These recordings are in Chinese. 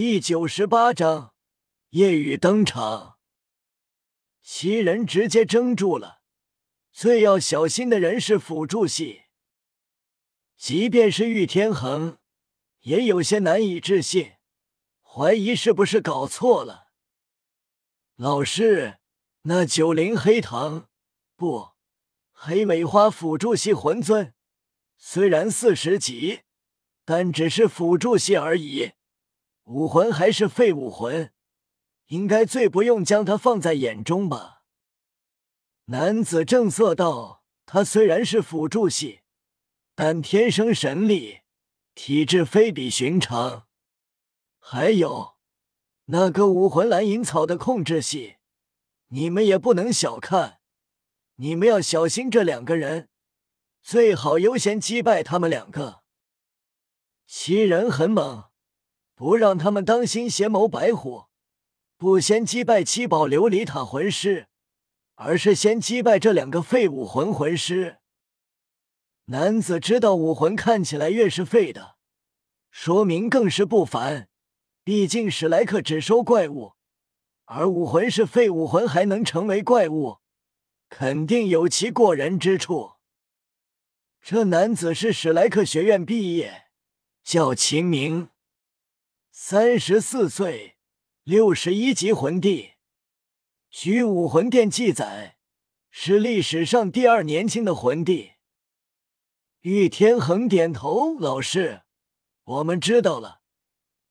第九十八章，夜雨登场。七人直接怔住了。最要小心的人是辅助系，即便是玉天恒，也有些难以置信，怀疑是不是搞错了。老师，那九灵黑糖不，黑尾花辅助系魂尊，虽然四十级，但只是辅助系而已。武魂还是废武魂，应该最不用将他放在眼中吧？男子正色道：“他虽然是辅助系，但天生神力，体质非比寻常。还有那个武魂蓝银草的控制系，你们也不能小看。你们要小心这两个人，最好优先击败他们两个。其人很猛。”不让他们当心邪眸白虎，不先击败七宝琉璃塔魂师，而是先击败这两个废武魂魂师。男子知道武魂看起来越是废的，说明更是不凡。毕竟史莱克只收怪物，而武魂是废武魂还能成为怪物，肯定有其过人之处。这男子是史莱克学院毕业，叫秦明。三十四岁，六十一级魂帝。据武魂殿记载，是历史上第二年轻的魂帝。玉天恒点头：“老师，我们知道了，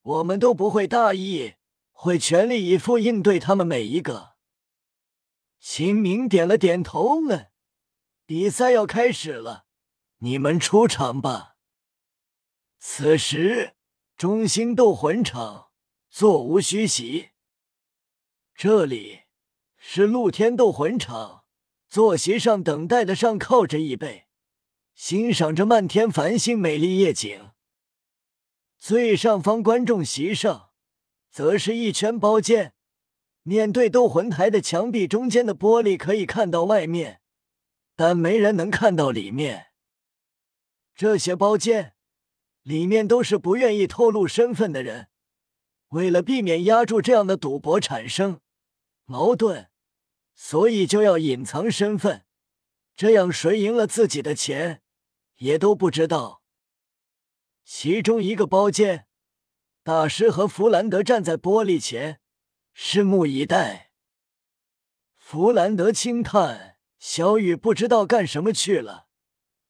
我们都不会大意，会全力以赴应对他们每一个。”秦明点了点头：“了。比赛要开始了，你们出场吧。”此时。中心斗魂场，座无虚席。这里是露天斗魂场，坐席上等待的上靠着椅背，欣赏着漫天繁星美丽夜景。最上方观众席上，则是一圈包间，面对斗魂台的墙壁中间的玻璃可以看到外面，但没人能看到里面。这些包间。里面都是不愿意透露身份的人，为了避免压住这样的赌博产生矛盾，所以就要隐藏身份，这样谁赢了自己的钱也都不知道。其中一个包间，大师和弗兰德站在玻璃前，拭目以待。弗兰德轻叹：“小雨不知道干什么去了，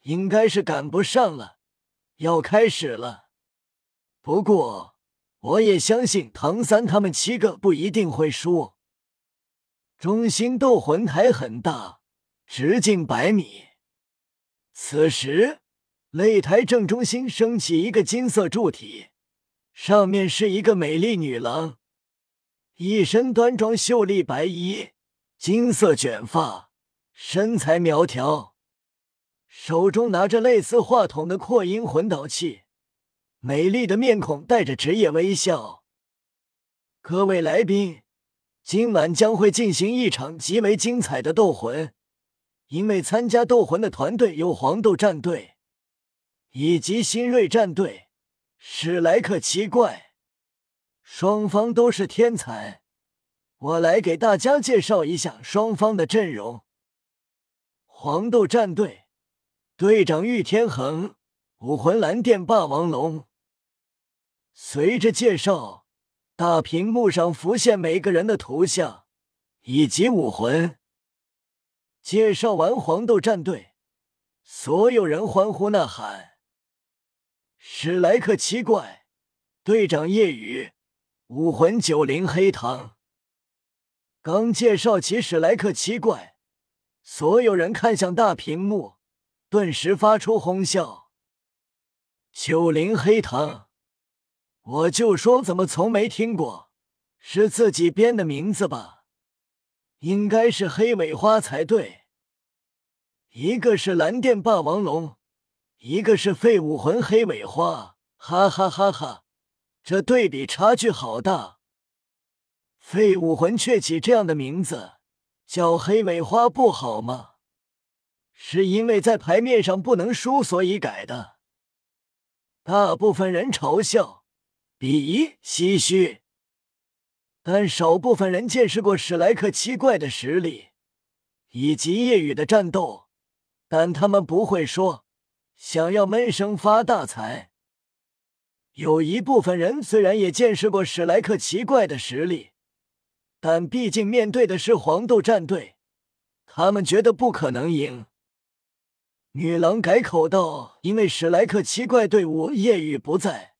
应该是赶不上了。”要开始了，不过我也相信唐三他们七个不一定会输。中心斗魂台很大，直径百米。此时，擂台正中心升起一个金色柱体，上面是一个美丽女郎，一身端庄秀丽白衣，金色卷发，身材苗条。手中拿着类似话筒的扩音魂导器，美丽的面孔带着职业微笑。各位来宾，今晚将会进行一场极为精彩的斗魂。因为参加斗魂的团队有黄豆战队以及新锐战队、史莱克七怪，双方都是天才。我来给大家介绍一下双方的阵容：黄豆战队。队长玉天恒，武魂蓝电霸王龙。随着介绍，大屏幕上浮现每个人的图像以及武魂。介绍完黄豆战队，所有人欢呼呐喊。史莱克七怪队长夜雨，武魂九灵黑糖。刚介绍起史莱克七怪，所有人看向大屏幕。顿时发出哄笑。九灵黑糖，我就说怎么从没听过，是自己编的名字吧？应该是黑尾花才对。一个是蓝电霸王龙，一个是废武魂黑尾花，哈哈哈哈！这对比差距好大。废武魂却起这样的名字，叫黑尾花不好吗？是因为在牌面上不能输，所以改的。大部分人嘲笑，鄙夷、唏嘘。但少部分人见识过史莱克七怪的实力以及夜雨的战斗，但他们不会说想要闷声发大财。有一部分人虽然也见识过史莱克奇怪的实力，但毕竟面对的是黄豆战队，他们觉得不可能赢。女郎改口道：“因为史莱克七怪队伍夜雨不在，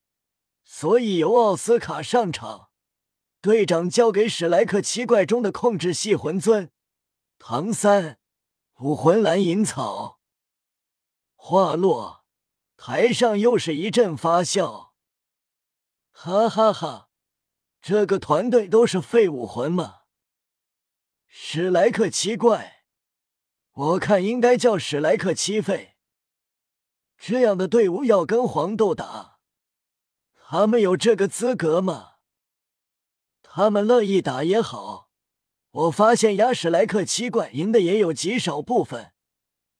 所以由奥斯卡上场。队长交给史莱克七怪中的控制系魂尊唐三，武魂蓝银草。”话落，台上又是一阵发笑。哈哈哈，这个团队都是废武魂吗？史莱克奇怪。我看应该叫史莱克七费。这样的队伍要跟黄豆打，他们有这个资格吗？他们乐意打也好。我发现雅史莱克七怪赢的也有极少部分，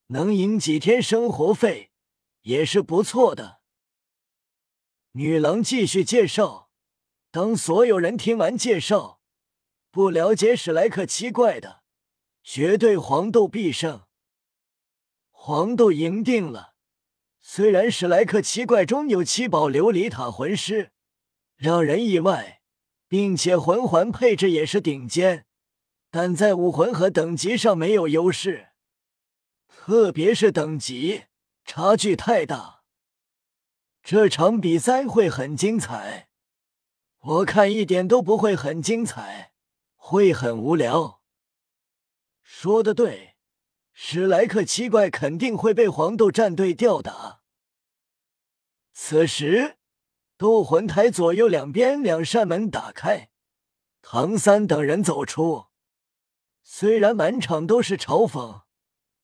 能赢几天生活费也是不错的。女郎继续介绍。当所有人听完介绍，不了解史莱克七怪的。绝对黄豆必胜，黄豆赢定了。虽然史莱克七怪中有七宝琉璃塔魂师，让人意外，并且魂环配置也是顶尖，但在武魂和等级上没有优势，特别是等级差距太大。这场比赛会很精彩，我看一点都不会很精彩，会很无聊。说的对，史莱克七怪肯定会被黄豆战队吊打。此时，斗魂台左右两边两扇门打开，唐三等人走出。虽然满场都是嘲讽，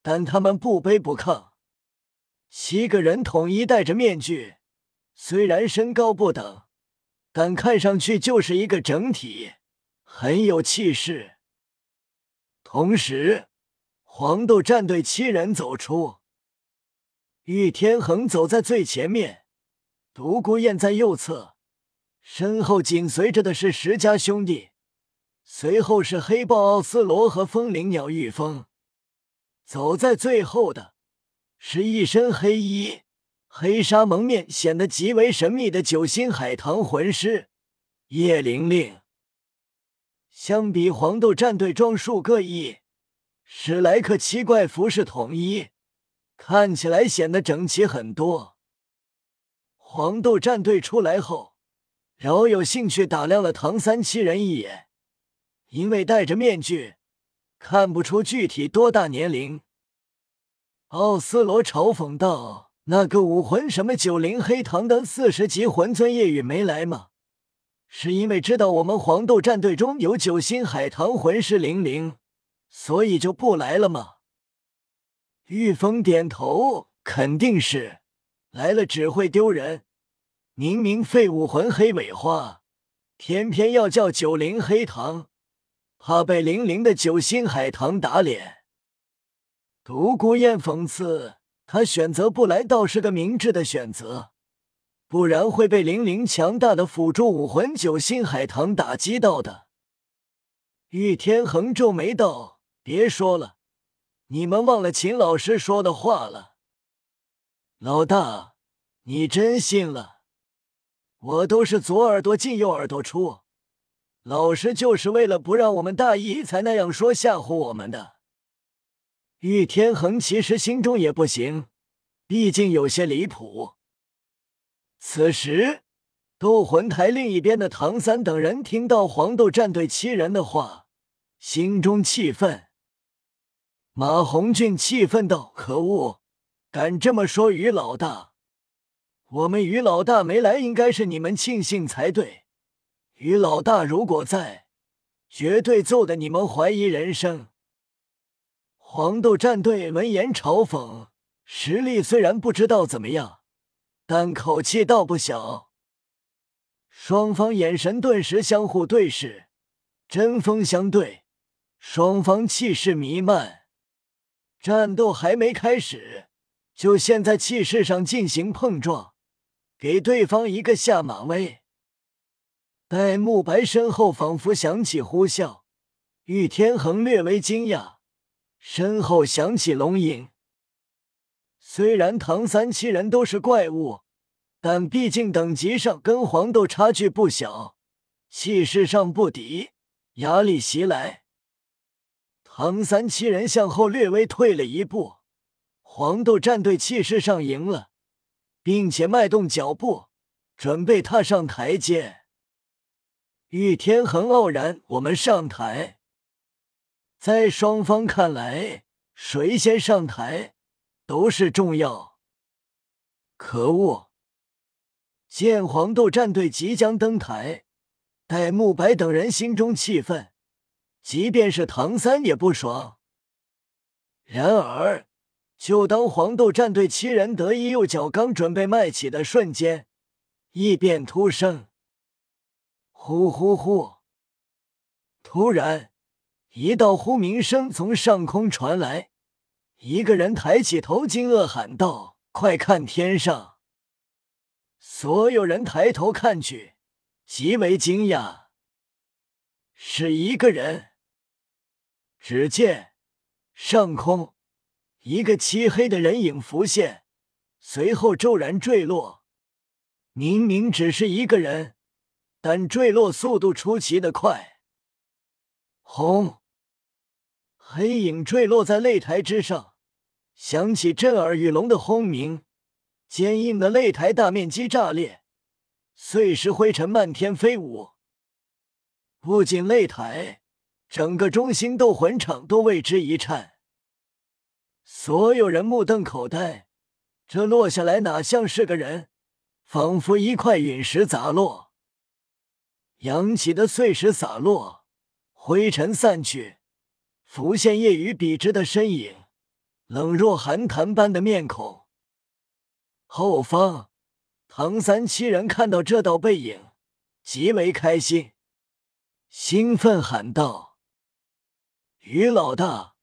但他们不卑不亢。七个人统一戴着面具，虽然身高不等，但看上去就是一个整体，很有气势。同时，黄豆战队七人走出，玉天恒走在最前面，独孤雁在右侧，身后紧随着的是石家兄弟，随后是黑豹奥斯罗和风铃鸟玉峰，走在最后的是一身黑衣、黑纱蒙面、显得极为神秘的九星海棠魂师叶玲玲。相比黄豆战队装束各异，史莱克七怪服饰统一，看起来显得整齐很多。黄豆战队出来后，饶有兴趣打量了唐三七人一眼，因为戴着面具，看不出具体多大年龄。奥斯罗嘲讽道：“那个武魂什么九灵黑唐的四十级魂尊夜雨没来吗？”是因为知道我们黄豆战队中有九星海棠魂师玲玲，所以就不来了吗？玉峰点头，肯定是来了，只会丢人。明明废武魂黑尾花，偏偏要叫九灵黑糖，怕被玲玲的九星海棠打脸。独孤雁讽刺他选择不来，倒是个明智的选择。不然会被玲玲强大的辅助武魂九星海棠打击到的。玉天恒皱眉道：“别说了，你们忘了秦老师说的话了。”老大，你真信了？我都是左耳朵进右耳朵出，老师就是为了不让我们大意才那样说吓唬我们的。玉天恒其实心中也不行，毕竟有些离谱。此时，斗魂台另一边的唐三等人听到黄豆战队七人的话，心中气愤。马红俊气愤道：“可恶，敢这么说于老大！我们于老大没来，应该是你们庆幸才对。于老大如果在，绝对揍得你们怀疑人生。”黄豆战队闻言嘲讽：“实力虽然不知道怎么样。”但口气倒不小，双方眼神顿时相互对视，针锋相对，双方气势弥漫。战斗还没开始，就先在气势上进行碰撞，给对方一个下马威。戴沐白身后仿佛响起呼啸，玉天恒略微惊讶，身后响起龙吟。虽然唐三七人都是怪物，但毕竟等级上跟黄豆差距不小，气势上不敌，压力袭来。唐三七人向后略微退了一步，黄豆战队气势上赢了，并且迈动脚步，准备踏上台阶。玉天恒傲然：“我们上台。”在双方看来，谁先上台都是重要。可恶！见黄豆战队即将登台，戴沐白等人心中气愤。即便是唐三也不爽。然而，就当黄豆战队七人得意右脚刚准备迈起的瞬间，异变突生。呼呼呼！突然，一道呼鸣声从上空传来，一个人抬起头，惊愕喊道：“快看天上！”所有人抬头看去，极为惊讶，是一个人。只见上空一个漆黑的人影浮现，随后骤然坠落。明明只是一个人，但坠落速度出奇的快。轰！黑影坠落在擂台之上，响起震耳欲聋的轰鸣，坚硬的擂台大面积炸裂，碎石灰尘漫天飞舞。不仅擂台。整个中心斗魂场都为之一颤，所有人目瞪口呆。这落下来哪像是个人，仿佛一块陨石砸落，扬起的碎石洒落，灰尘散去，浮现夜雨笔直的身影，冷若寒潭般的面孔。后方，唐三七人看到这道背影，极为开心，兴奋喊道。于老大，